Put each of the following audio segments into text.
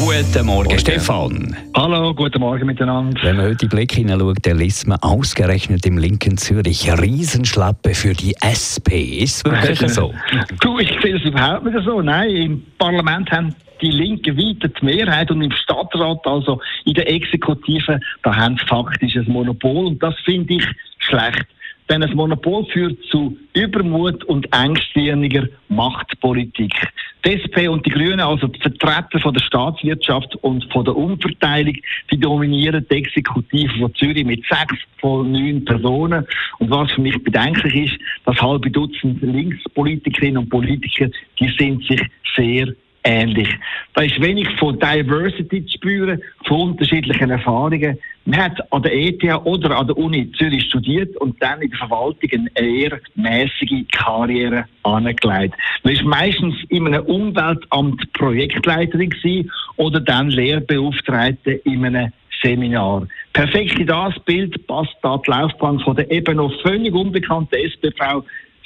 Guten Morgen, Stefan. Hallo, guten Morgen miteinander. Wenn man heute die Blick hineinschaut, dann liest man ausgerechnet im linken Zürich Riesenschlappe für die SP. Ist es wirklich so? Du, ich sehe das überhaupt nicht so. Nein, im Parlament haben die Linken weiter die Mehrheit und im Stadtrat, also in der Exekutive, da haben sie faktisch ein Monopol und das finde ich schlecht. Denn ein Monopol führt zu Übermut und engstirniger Machtpolitik. Die SP und die Grünen, also die Vertreter von der Staatswirtschaft und von der Umverteilung, die dominieren die Exekutive von Zürich mit sechs von neun Personen. Und was für mich bedenklich ist, das halbe Dutzend Linkspolitikerinnen und Politiker, die sind sich sehr ähnlich. Da ist wenig von Diversity zu spüren, von unterschiedlichen Erfahrungen. Man hat an der ETH oder an der Uni Zürich studiert und dann in der Verwaltung eine eher mäßige Karriere angelegt. Man ist meistens in einem Umweltamt Projektleiterin oder dann Lehrbeauftragte in einem Seminar. Perfekt in das Bild passt da die Laufbahn von der eben noch völlig unbekannten SPV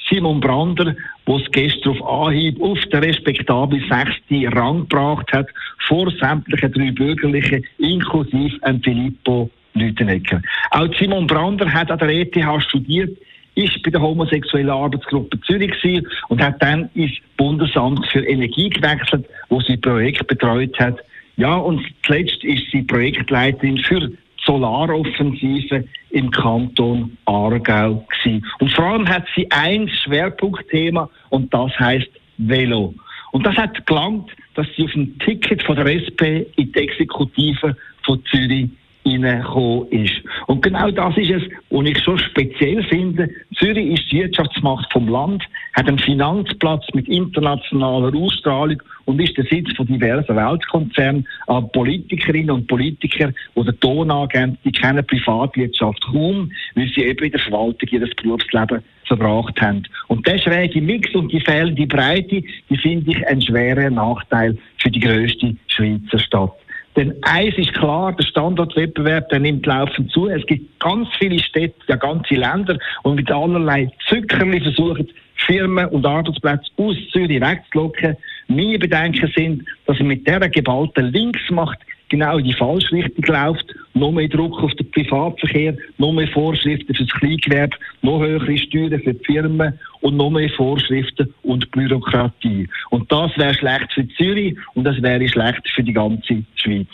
Simon Brander, der es gestern auf Anhieb auf den respektablen sechsten Rang gebracht hat, vor sämtlichen drei Bürgerlichen, inklusive Filippo Lütenegger. Auch Simon Brander hat an der ETH studiert, ist bei der homosexuellen Arbeitsgruppe Zürich gewesen und hat dann ins Bundesamt für Energie gewechselt, wo sie Projekt betreut hat. Ja, und zuletzt ist sie Projektleiterin für Solaroffensive im Kanton Aargau gewesen. Und vor allem hat sie ein Schwerpunktthema und das heißt Velo. Und das hat gelangt, dass sie auf dem Ticket von der SP in die Exekutive von Zürich hineingekommen ist. Und genau das ist es, was ich so speziell finde. Zürich ist die Wirtschaftsmacht vom Land, hat einen Finanzplatz mit internationaler Ausstrahlung und ist der Sitz von diversen Weltkonzernen. Aber Politikerinnen und Politiker, die den Ton angeben, die kennen Privatwirtschaft kaum, weil sie eben in der Verwaltung ihr Berufsleben verbracht haben. Und der schräge Mix und die fehlende Breite, die finde ich einen schweren Nachteil für die grösste Schweizer Stadt. Denn eins ist klar, der Standortwettbewerb, der nimmt laufend zu. Es gibt ganz viele Städte, ja ganze Länder, und mit allerlei Zückerli versuchen, Firmen und Arbeitsplätze aus Zürich wegzulocken. Meine Bedenken sind, dass er mit dieser geballten Linksmacht genau in die falsche Richtung läuft. Noch mehr Druck auf den Privatverkehr, noch mehr Vorschriften für das Kleingewerbe, noch höhere Steuern für die Firmen und noch mehr Vorschriften und Bürokratie. Und das wäre schlecht für Zürich und das wäre schlecht für die ganze Schweiz.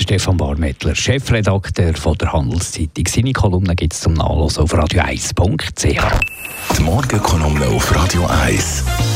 Stefan Barmettler, Chefredakteur von der Handelszeitung. Seine Kolumne gibt es zum Nachlesen auf radio1.ch. Die Morgenkolumne auf Radio 1.